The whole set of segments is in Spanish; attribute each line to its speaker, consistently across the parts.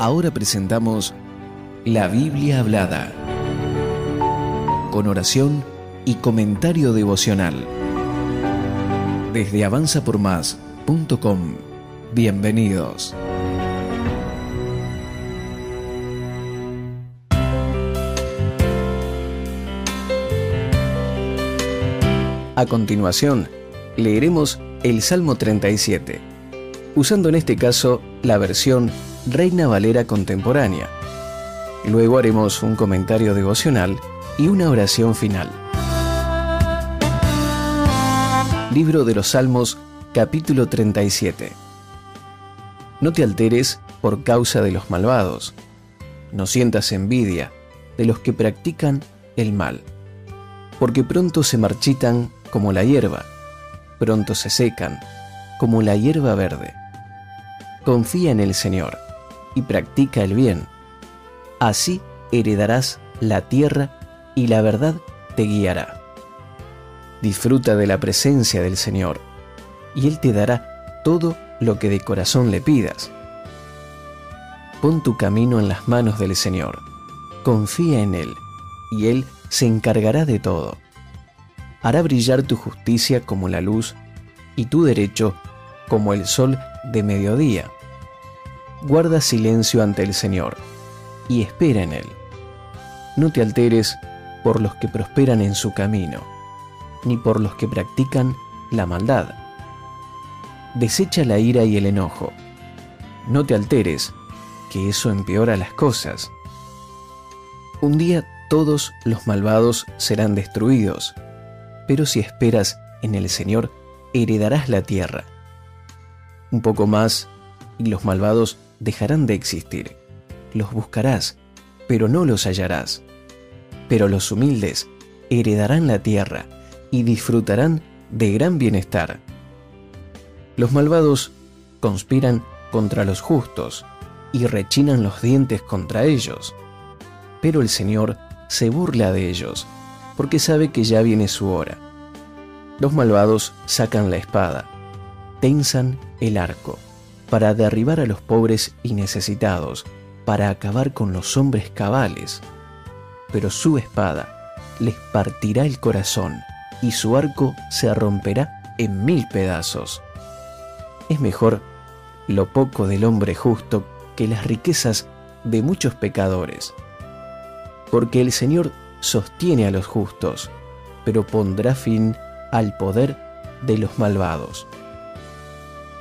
Speaker 1: Ahora presentamos la Biblia hablada, con oración y comentario devocional. Desde avanzapormás.com. Bienvenidos. A continuación, leeremos el Salmo 37, usando en este caso la versión Reina Valera contemporánea. Luego haremos un comentario devocional y una oración final. Libro de los Salmos, capítulo 37. No te alteres por causa de los malvados. No sientas envidia de los que practican el mal, porque pronto se marchitan como la hierba, pronto se secan como la hierba verde. Confía en el Señor y practica el bien. Así heredarás la tierra y la verdad te guiará. Disfruta de la presencia del Señor y Él te dará todo lo que de corazón le pidas. Pon tu camino en las manos del Señor, confía en Él y Él se encargará de todo. Hará brillar tu justicia como la luz y tu derecho como el sol de mediodía guarda silencio ante el Señor y espera en Él. No te alteres por los que prosperan en su camino, ni por los que practican la maldad. Desecha la ira y el enojo. No te alteres, que eso empeora las cosas. Un día todos los malvados serán destruidos, pero si esperas en el Señor, heredarás la tierra. Un poco más, y los malvados dejarán de existir. Los buscarás, pero no los hallarás. Pero los humildes heredarán la tierra y disfrutarán de gran bienestar. Los malvados conspiran contra los justos y rechinan los dientes contra ellos. Pero el Señor se burla de ellos, porque sabe que ya viene su hora. Los malvados sacan la espada, tensan el arco para derribar a los pobres y necesitados, para acabar con los hombres cabales. Pero su espada les partirá el corazón y su arco se romperá en mil pedazos. Es mejor lo poco del hombre justo que las riquezas de muchos pecadores. Porque el Señor sostiene a los justos, pero pondrá fin al poder de los malvados.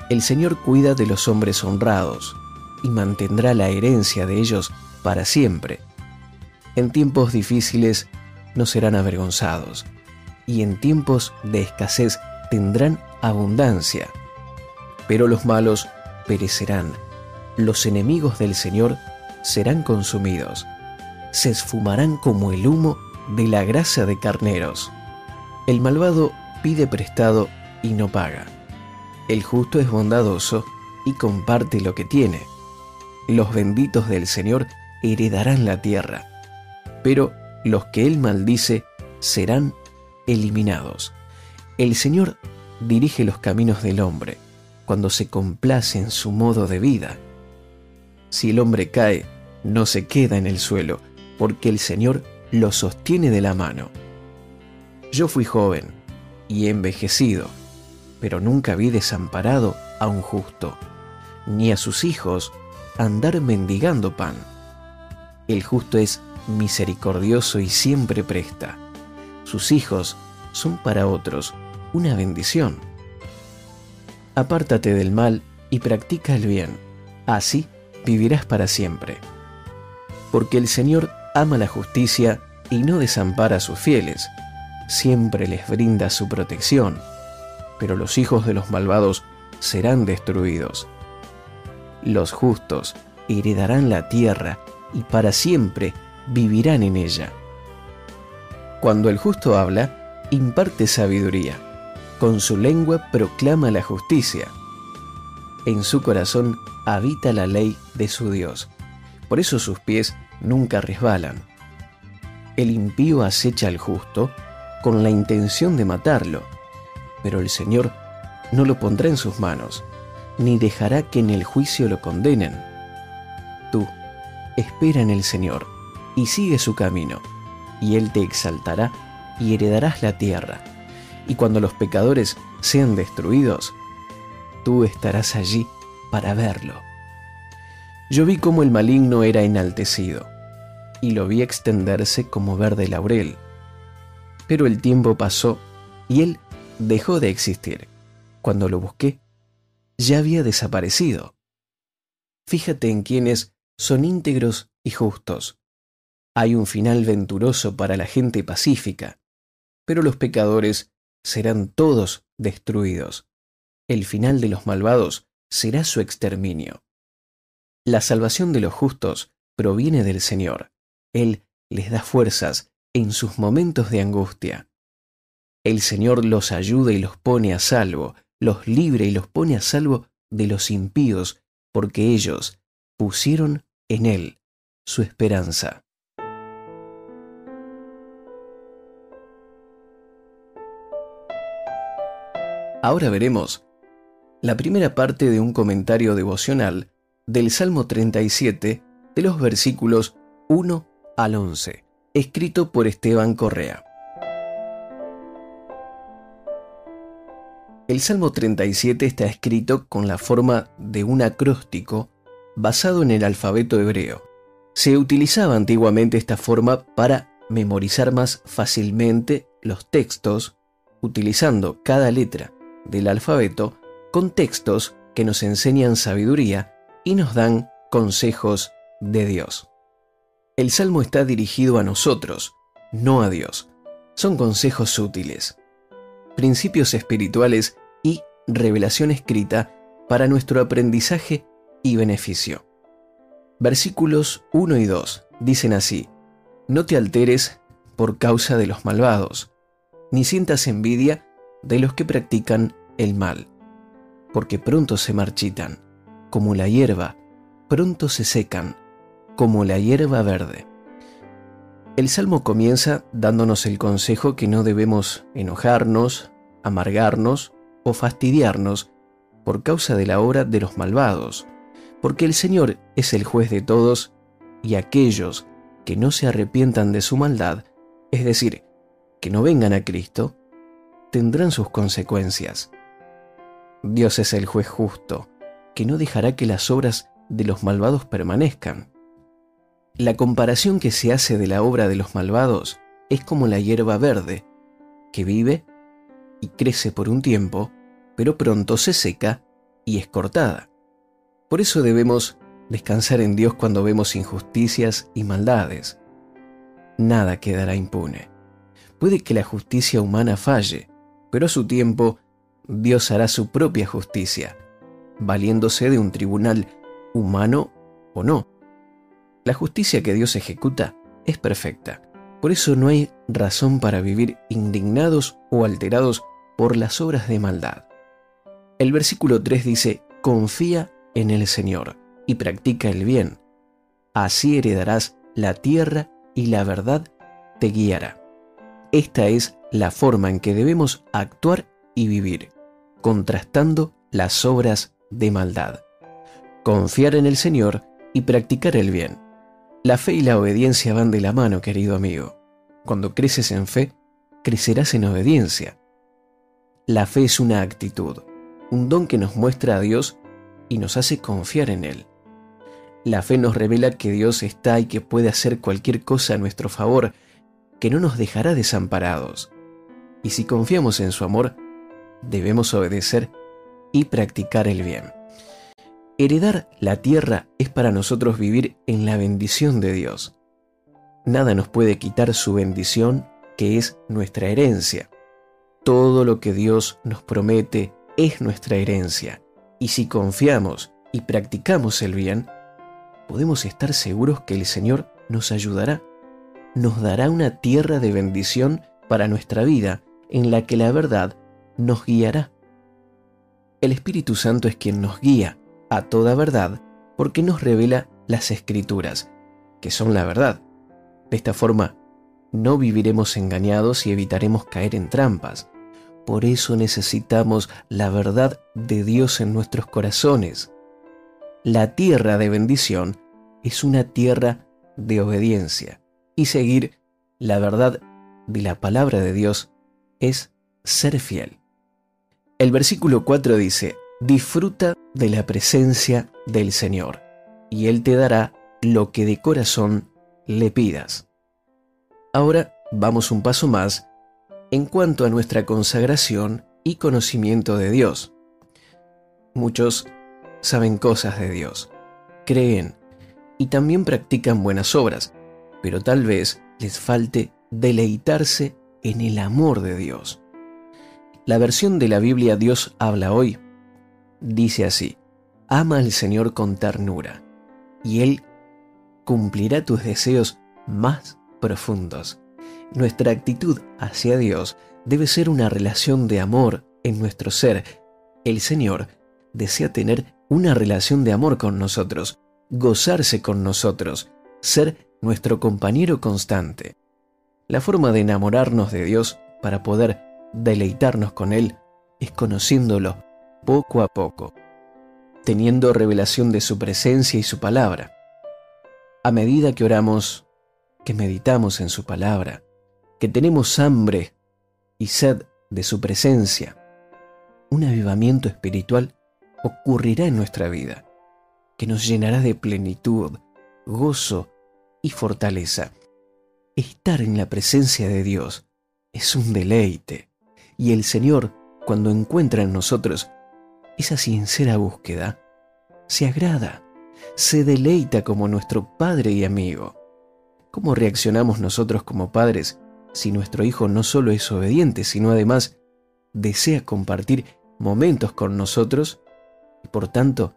Speaker 1: El Señor cuida de los hombres honrados y mantendrá la herencia de ellos para siempre. En tiempos difíciles no serán avergonzados y en tiempos de escasez tendrán abundancia. Pero los malos perecerán, los enemigos del Señor serán consumidos, se esfumarán como el humo de la grasa de carneros. El malvado pide prestado y no paga el justo es bondadoso y comparte lo que tiene. Los benditos del Señor heredarán la tierra, pero los que Él maldice serán eliminados. El Señor dirige los caminos del hombre cuando se complace en su modo de vida. Si el hombre cae, no se queda en el suelo, porque el Señor lo sostiene de la mano. Yo fui joven y envejecido pero nunca vi desamparado a un justo, ni a sus hijos andar mendigando pan. El justo es misericordioso y siempre presta. Sus hijos son para otros una bendición. Apártate del mal y practica el bien, así vivirás para siempre. Porque el Señor ama la justicia y no desampara a sus fieles, siempre les brinda su protección pero los hijos de los malvados serán destruidos. Los justos heredarán la tierra y para siempre vivirán en ella. Cuando el justo habla, imparte sabiduría. Con su lengua proclama la justicia. En su corazón habita la ley de su Dios. Por eso sus pies nunca resbalan. El impío acecha al justo con la intención de matarlo pero el Señor no lo pondrá en sus manos, ni dejará que en el juicio lo condenen. Tú, espera en el Señor y sigue su camino, y Él te exaltará y heredarás la tierra. Y cuando los pecadores sean destruidos, tú estarás allí para verlo. Yo vi cómo el maligno era enaltecido, y lo vi extenderse como verde laurel. Pero el tiempo pasó y él dejó de existir. Cuando lo busqué, ya había desaparecido. Fíjate en quienes son íntegros y justos. Hay un final venturoso para la gente pacífica, pero los pecadores serán todos destruidos. El final de los malvados será su exterminio. La salvación de los justos proviene del Señor. Él les da fuerzas en sus momentos de angustia. El Señor los ayuda y los pone a salvo, los libre y los pone a salvo de los impíos, porque ellos pusieron en Él su esperanza. Ahora veremos la primera parte de un comentario devocional del Salmo 37 de los versículos 1 al 11, escrito por Esteban Correa. El Salmo 37 está escrito con la forma de un acróstico basado en el alfabeto hebreo. Se utilizaba antiguamente esta forma para memorizar más fácilmente los textos, utilizando cada letra del alfabeto con textos que nos enseñan sabiduría y nos dan consejos de Dios. El salmo está dirigido a nosotros, no a Dios. Son consejos útiles, principios espirituales revelación escrita para nuestro aprendizaje y beneficio. Versículos 1 y 2 dicen así, No te alteres por causa de los malvados, ni sientas envidia de los que practican el mal, porque pronto se marchitan como la hierba, pronto se secan, como la hierba verde. El Salmo comienza dándonos el consejo que no debemos enojarnos, amargarnos o fastidiarnos por causa de la obra de los malvados, porque el Señor es el juez de todos y aquellos que no se arrepientan de su maldad, es decir, que no vengan a Cristo, tendrán sus consecuencias. Dios es el juez justo, que no dejará que las obras de los malvados permanezcan. La comparación que se hace de la obra de los malvados es como la hierba verde, que vive y crece por un tiempo, pero pronto se seca y es cortada. Por eso debemos descansar en Dios cuando vemos injusticias y maldades. Nada quedará impune. Puede que la justicia humana falle, pero a su tiempo Dios hará su propia justicia valiéndose de un tribunal humano o no. La justicia que Dios ejecuta es perfecta. Por eso no hay razón para vivir indignados o alterados por las obras de maldad. El versículo 3 dice, confía en el Señor y practica el bien. Así heredarás la tierra y la verdad te guiará. Esta es la forma en que debemos actuar y vivir, contrastando las obras de maldad. Confiar en el Señor y practicar el bien. La fe y la obediencia van de la mano, querido amigo. Cuando creces en fe, crecerás en obediencia. La fe es una actitud, un don que nos muestra a Dios y nos hace confiar en Él. La fe nos revela que Dios está y que puede hacer cualquier cosa a nuestro favor, que no nos dejará desamparados. Y si confiamos en su amor, debemos obedecer y practicar el bien. Heredar la tierra es para nosotros vivir en la bendición de Dios. Nada nos puede quitar su bendición, que es nuestra herencia. Todo lo que Dios nos promete es nuestra herencia, y si confiamos y practicamos el bien, podemos estar seguros que el Señor nos ayudará, nos dará una tierra de bendición para nuestra vida en la que la verdad nos guiará. El Espíritu Santo es quien nos guía a toda verdad porque nos revela las escrituras, que son la verdad. De esta forma, no viviremos engañados y evitaremos caer en trampas. Por eso necesitamos la verdad de Dios en nuestros corazones. La tierra de bendición es una tierra de obediencia y seguir la verdad de la palabra de Dios es ser fiel. El versículo 4 dice, disfruta de la presencia del Señor, y Él te dará lo que de corazón le pidas. Ahora vamos un paso más en cuanto a nuestra consagración y conocimiento de Dios. Muchos saben cosas de Dios, creen y también practican buenas obras, pero tal vez les falte deleitarse en el amor de Dios. La versión de la Biblia Dios habla hoy dice así, ama al Señor con ternura, y Él cumplirá tus deseos más profundos. Nuestra actitud hacia Dios debe ser una relación de amor en nuestro ser. El Señor desea tener una relación de amor con nosotros, gozarse con nosotros, ser nuestro compañero constante. La forma de enamorarnos de Dios para poder deleitarnos con Él es conociéndolo poco a poco, teniendo revelación de su presencia y su palabra. A medida que oramos, que meditamos en su palabra, que tenemos hambre y sed de su presencia, un avivamiento espiritual ocurrirá en nuestra vida, que nos llenará de plenitud, gozo y fortaleza. Estar en la presencia de Dios es un deleite, y el Señor, cuando encuentra en nosotros esa sincera búsqueda, se agrada, se deleita como nuestro Padre y amigo. ¿Cómo reaccionamos nosotros como padres si nuestro hijo no solo es obediente, sino además desea compartir momentos con nosotros y por tanto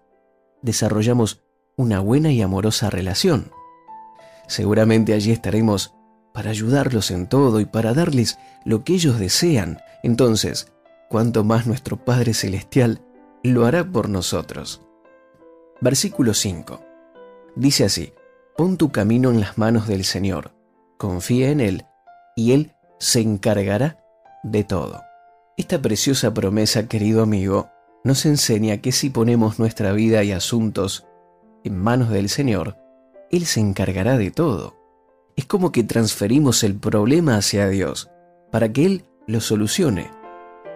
Speaker 1: desarrollamos una buena y amorosa relación? Seguramente allí estaremos para ayudarlos en todo y para darles lo que ellos desean. Entonces, cuanto más nuestro Padre Celestial lo hará por nosotros. Versículo 5. Dice así, pon tu camino en las manos del Señor, confía en Él y Él se encargará de todo. Esta preciosa promesa, querido amigo, nos enseña que si ponemos nuestra vida y asuntos en manos del Señor, Él se encargará de todo. Es como que transferimos el problema hacia Dios para que Él lo solucione.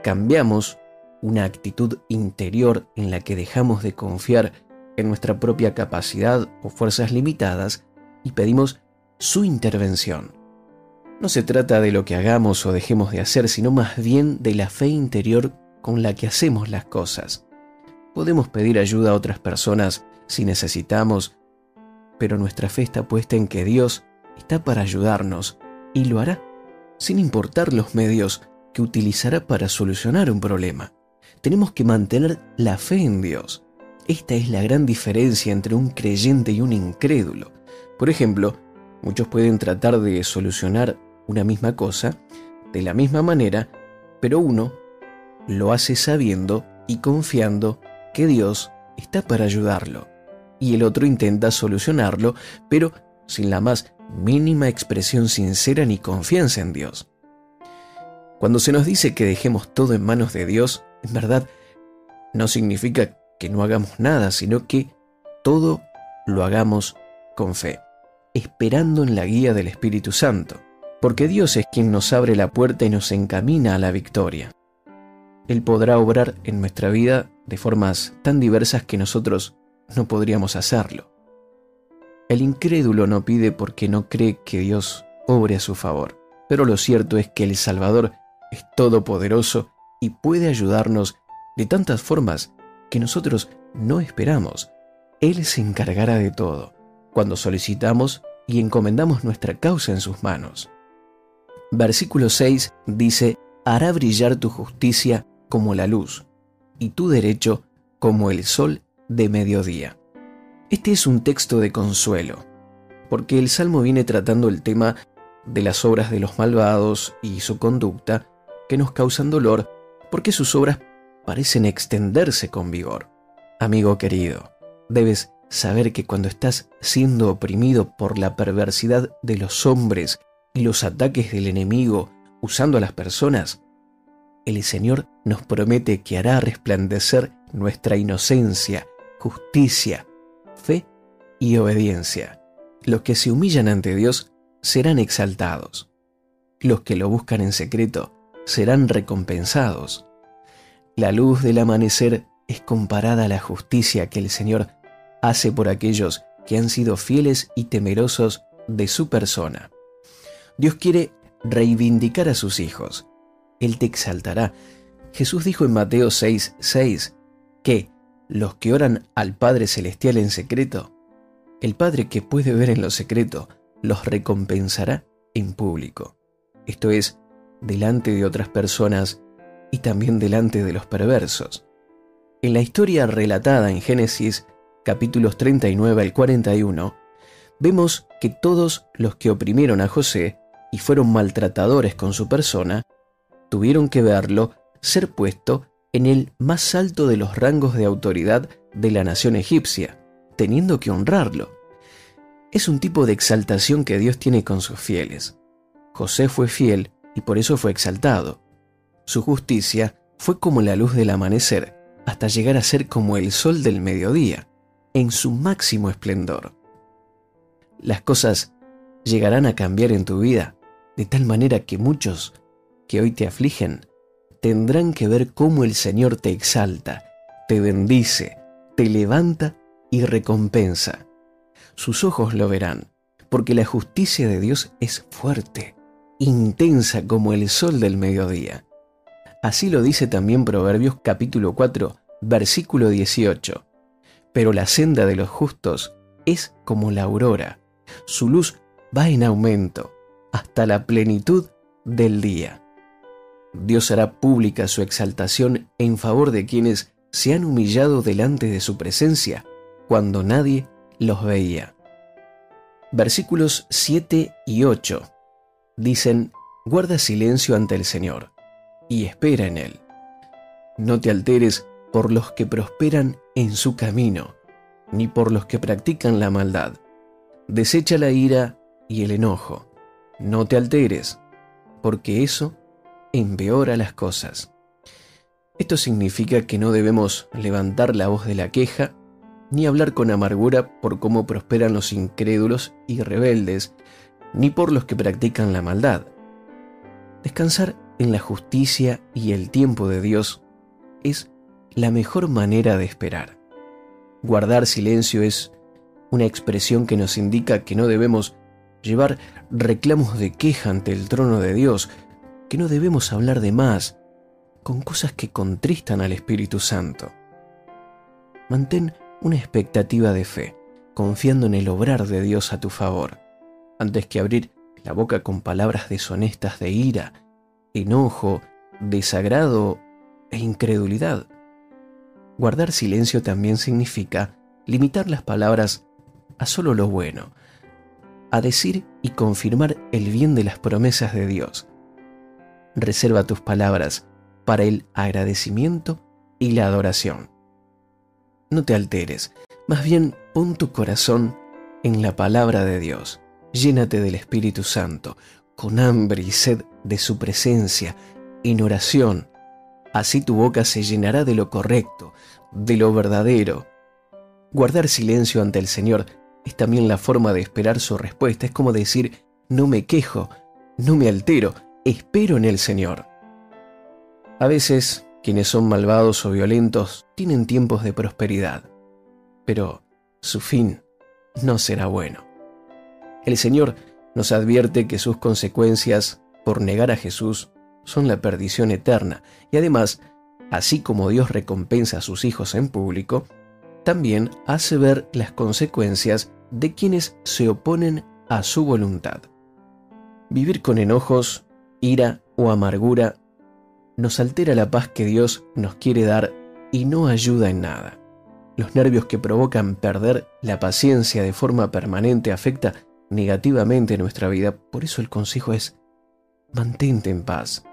Speaker 1: Cambiamos una actitud interior en la que dejamos de confiar en nuestra propia capacidad o fuerzas limitadas y pedimos su intervención. No se trata de lo que hagamos o dejemos de hacer, sino más bien de la fe interior con la que hacemos las cosas. Podemos pedir ayuda a otras personas si necesitamos, pero nuestra fe está puesta en que Dios está para ayudarnos y lo hará, sin importar los medios que utilizará para solucionar un problema. Tenemos que mantener la fe en Dios. Esta es la gran diferencia entre un creyente y un incrédulo. Por ejemplo, muchos pueden tratar de solucionar una misma cosa de la misma manera, pero uno lo hace sabiendo y confiando que Dios está para ayudarlo, y el otro intenta solucionarlo, pero sin la más mínima expresión sincera ni confianza en Dios. Cuando se nos dice que dejemos todo en manos de Dios, en verdad no significa que no hagamos nada, sino que todo lo hagamos con fe, esperando en la guía del Espíritu Santo, porque Dios es quien nos abre la puerta y nos encamina a la victoria. Él podrá obrar en nuestra vida de formas tan diversas que nosotros no podríamos hacerlo. El incrédulo no pide porque no cree que Dios obre a su favor, pero lo cierto es que el Salvador es todopoderoso y puede ayudarnos de tantas formas que nosotros no esperamos. Él se encargará de todo cuando solicitamos y encomendamos nuestra causa en sus manos. Versículo 6 dice, hará brillar tu justicia como la luz y tu derecho como el sol de mediodía. Este es un texto de consuelo, porque el Salmo viene tratando el tema de las obras de los malvados y su conducta que nos causan dolor porque sus obras parecen extenderse con vigor. Amigo querido, debes saber que cuando estás siendo oprimido por la perversidad de los hombres los ataques del enemigo usando a las personas, el Señor nos promete que hará resplandecer nuestra inocencia, justicia, fe y obediencia. Los que se humillan ante Dios serán exaltados. Los que lo buscan en secreto serán recompensados. La luz del amanecer es comparada a la justicia que el Señor hace por aquellos que han sido fieles y temerosos de su persona. Dios quiere reivindicar a sus hijos. Él te exaltará. Jesús dijo en Mateo 6, 6 que los que oran al Padre Celestial en secreto, el Padre que puede ver en lo secreto, los recompensará en público. Esto es, delante de otras personas y también delante de los perversos. En la historia relatada en Génesis capítulos 39 al 41, vemos que todos los que oprimieron a José y fueron maltratadores con su persona, tuvieron que verlo ser puesto en el más alto de los rangos de autoridad de la nación egipcia, teniendo que honrarlo. Es un tipo de exaltación que Dios tiene con sus fieles. José fue fiel y por eso fue exaltado. Su justicia fue como la luz del amanecer, hasta llegar a ser como el sol del mediodía, en su máximo esplendor. Las cosas llegarán a cambiar en tu vida de tal manera que muchos que hoy te afligen tendrán que ver cómo el Señor te exalta, te bendice, te levanta y recompensa. Sus ojos lo verán, porque la justicia de Dios es fuerte, intensa como el sol del mediodía. Así lo dice también Proverbios capítulo 4, versículo 18. Pero la senda de los justos es como la aurora, su luz va en aumento hasta la plenitud del día. Dios hará pública su exaltación en favor de quienes se han humillado delante de su presencia cuando nadie los veía. Versículos 7 y 8 dicen, guarda silencio ante el Señor y espera en Él. No te alteres por los que prosperan en su camino, ni por los que practican la maldad. Desecha la ira y el enojo. No te alteres, porque eso empeora las cosas. Esto significa que no debemos levantar la voz de la queja ni hablar con amargura por cómo prosperan los incrédulos y rebeldes, ni por los que practican la maldad. Descansar en la justicia y el tiempo de Dios es la mejor manera de esperar. Guardar silencio es una expresión que nos indica que no debemos llevar reclamos de queja ante el trono de Dios, que no debemos hablar de más, con cosas que contristan al Espíritu Santo. Mantén una expectativa de fe, confiando en el obrar de Dios a tu favor, antes que abrir la boca con palabras deshonestas de ira, enojo, desagrado e incredulidad. Guardar silencio también significa limitar las palabras a solo lo bueno, a decir y confirmar el bien de las promesas de Dios. Reserva tus palabras para el agradecimiento y la adoración. No te alteres, más bien pon tu corazón en la palabra de Dios. Llénate del Espíritu Santo, con hambre y sed de su presencia, en oración. Así tu boca se llenará de lo correcto, de lo verdadero. Guardar silencio ante el Señor es también la forma de esperar su respuesta. Es como decir, no me quejo, no me altero, espero en el Señor. A veces, quienes son malvados o violentos tienen tiempos de prosperidad, pero su fin no será bueno. El Señor nos advierte que sus consecuencias por negar a Jesús son la perdición eterna y además, así como Dios recompensa a sus hijos en público, también hace ver las consecuencias de quienes se oponen a su voluntad. Vivir con enojos, ira o amargura nos altera la paz que Dios nos quiere dar y no ayuda en nada. Los nervios que provocan perder la paciencia de forma permanente afecta negativamente nuestra vida. Por eso el consejo es, mantente en paz,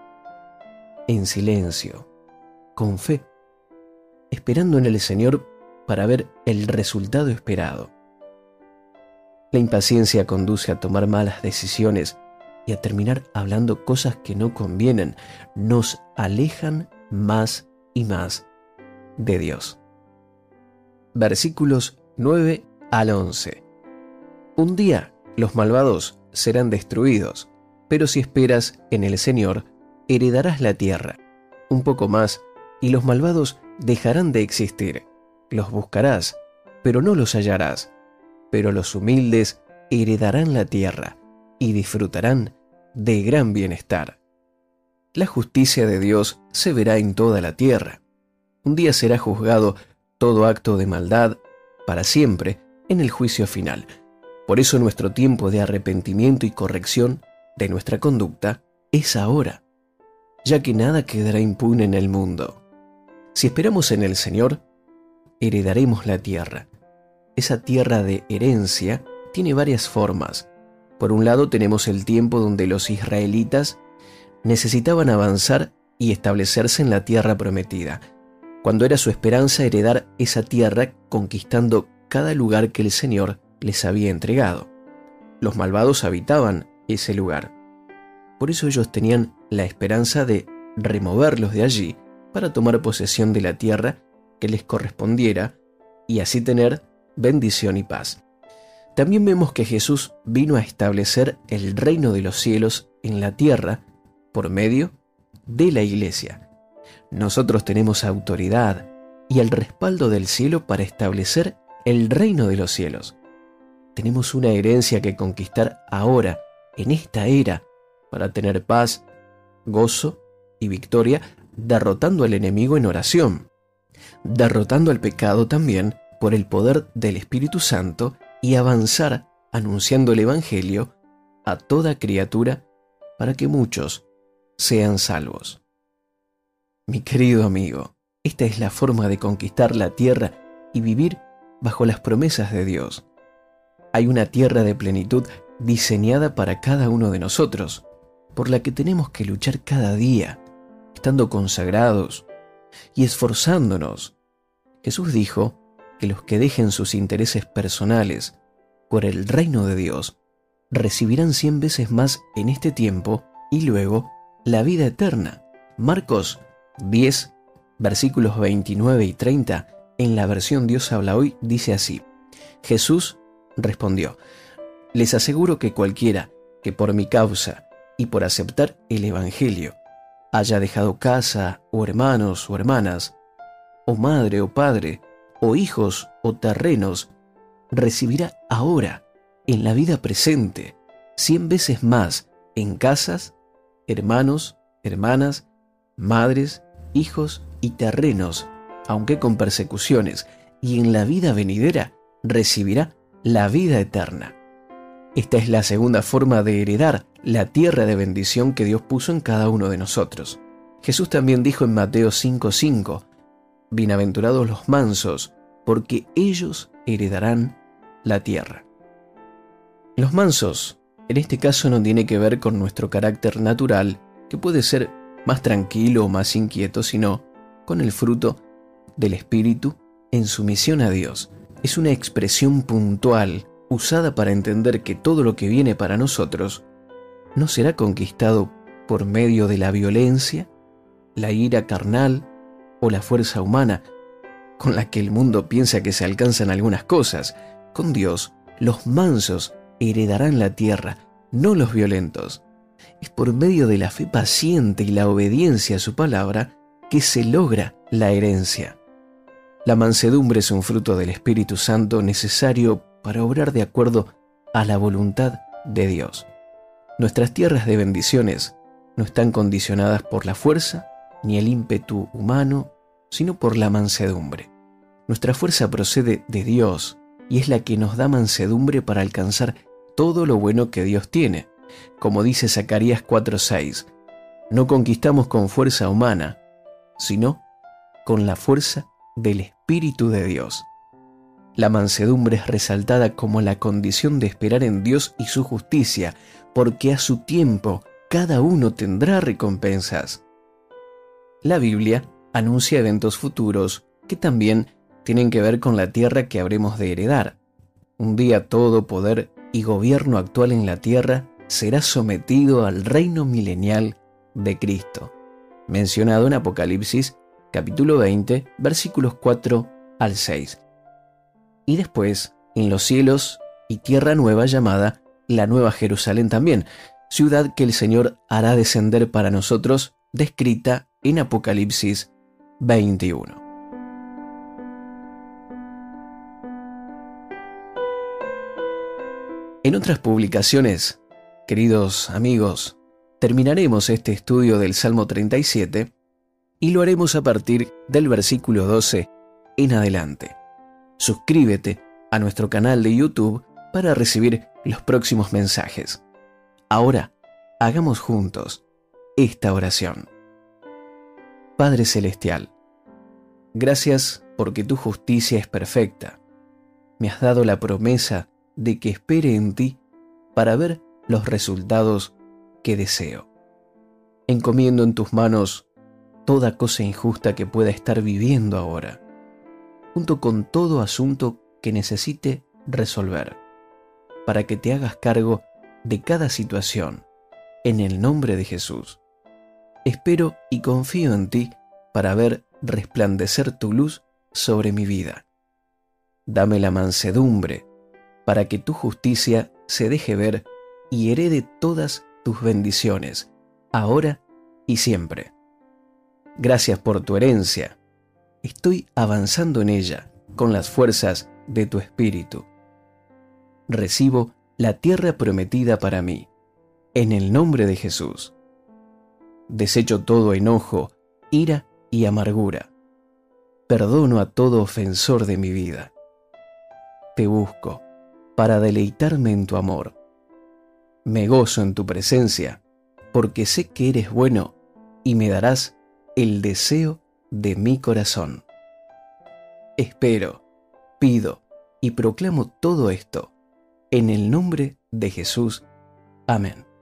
Speaker 1: en silencio, con fe, esperando en el Señor para ver el resultado esperado. La impaciencia conduce a tomar malas decisiones y a terminar hablando cosas que no convienen. Nos alejan más y más de Dios. Versículos 9 al 11. Un día los malvados serán destruidos, pero si esperas en el Señor, heredarás la tierra. Un poco más, y los malvados dejarán de existir. Los buscarás, pero no los hallarás. Pero los humildes heredarán la tierra y disfrutarán de gran bienestar. La justicia de Dios se verá en toda la tierra. Un día será juzgado todo acto de maldad para siempre en el juicio final. Por eso nuestro tiempo de arrepentimiento y corrección de nuestra conducta es ahora, ya que nada quedará impune en el mundo. Si esperamos en el Señor, heredaremos la tierra. Esa tierra de herencia tiene varias formas. Por un lado tenemos el tiempo donde los israelitas necesitaban avanzar y establecerse en la tierra prometida, cuando era su esperanza heredar esa tierra conquistando cada lugar que el Señor les había entregado. Los malvados habitaban ese lugar. Por eso ellos tenían la esperanza de removerlos de allí para tomar posesión de la tierra que les correspondiera y así tener bendición y paz. También vemos que Jesús vino a establecer el reino de los cielos en la tierra por medio de la iglesia. Nosotros tenemos autoridad y el respaldo del cielo para establecer el reino de los cielos. Tenemos una herencia que conquistar ahora, en esta era, para tener paz, gozo y victoria, derrotando al enemigo en oración, derrotando al pecado también por el poder del Espíritu Santo y avanzar anunciando el Evangelio a toda criatura para que muchos sean salvos. Mi querido amigo, esta es la forma de conquistar la tierra y vivir bajo las promesas de Dios. Hay una tierra de plenitud diseñada para cada uno de nosotros, por la que tenemos que luchar cada día, estando consagrados y esforzándonos. Jesús dijo que los que dejen sus intereses personales por el reino de Dios recibirán cien veces más en este tiempo y luego la vida eterna. Marcos 10, versículos 29 y 30 en la versión Dios habla hoy dice así. Jesús respondió, les aseguro que cualquiera que por mi causa y por aceptar el Evangelio haya dejado casa o hermanos o hermanas, o madre o padre, o hijos o terrenos, recibirá ahora, en la vida presente, cien veces más en casas, hermanos, hermanas, madres, hijos y terrenos aunque con persecuciones, y en la vida venidera recibirá la vida eterna. Esta es la segunda forma de heredar la tierra de bendición que Dios puso en cada uno de nosotros. Jesús también dijo en Mateo 5:5, Bienaventurados los mansos, porque ellos heredarán la tierra. Los mansos, en este caso no tiene que ver con nuestro carácter natural, que puede ser más tranquilo o más inquieto, sino con el fruto del Espíritu en sumisión a Dios. Es una expresión puntual usada para entender que todo lo que viene para nosotros no será conquistado por medio de la violencia, la ira carnal o la fuerza humana, con la que el mundo piensa que se alcanzan algunas cosas. Con Dios, los mansos heredarán la tierra, no los violentos. Es por medio de la fe paciente y la obediencia a su palabra que se logra la herencia. La mansedumbre es un fruto del Espíritu Santo necesario para obrar de acuerdo a la voluntad de Dios. Nuestras tierras de bendiciones no están condicionadas por la fuerza ni el ímpetu humano, sino por la mansedumbre. Nuestra fuerza procede de Dios y es la que nos da mansedumbre para alcanzar todo lo bueno que Dios tiene. Como dice Zacarías 4:6, no conquistamos con fuerza humana, sino con la fuerza del Espíritu de Dios. La mansedumbre es resaltada como la condición de esperar en Dios y su justicia, porque a su tiempo cada uno tendrá recompensas. La Biblia anuncia eventos futuros que también tienen que ver con la tierra que habremos de heredar. Un día todo poder y gobierno actual en la tierra será sometido al reino milenial de Cristo, mencionado en Apocalipsis capítulo 20, versículos 4 al 6. Y después en los cielos y tierra nueva llamada la Nueva Jerusalén también, ciudad que el Señor hará descender para nosotros, descrita en Apocalipsis 21. En otras publicaciones, queridos amigos, terminaremos este estudio del Salmo 37 y lo haremos a partir del versículo 12 en adelante. Suscríbete a nuestro canal de YouTube para recibir los próximos mensajes. Ahora, hagamos juntos esta oración. Padre Celestial, gracias porque tu justicia es perfecta. Me has dado la promesa de que espere en ti para ver los resultados que deseo. Encomiendo en tus manos toda cosa injusta que pueda estar viviendo ahora, junto con todo asunto que necesite resolver, para que te hagas cargo de cada situación, en el nombre de Jesús. Espero y confío en ti para ver resplandecer tu luz sobre mi vida. Dame la mansedumbre para que tu justicia se deje ver y herede todas tus bendiciones, ahora y siempre. Gracias por tu herencia. Estoy avanzando en ella con las fuerzas de tu espíritu. Recibo la tierra prometida para mí, en el nombre de Jesús. Desecho todo enojo, ira y amargura. Perdono a todo ofensor de mi vida. Te busco para deleitarme en tu amor. Me gozo en tu presencia, porque sé que eres bueno y me darás el deseo de mi corazón. Espero, pido y proclamo todo esto en el nombre de Jesús. Amén.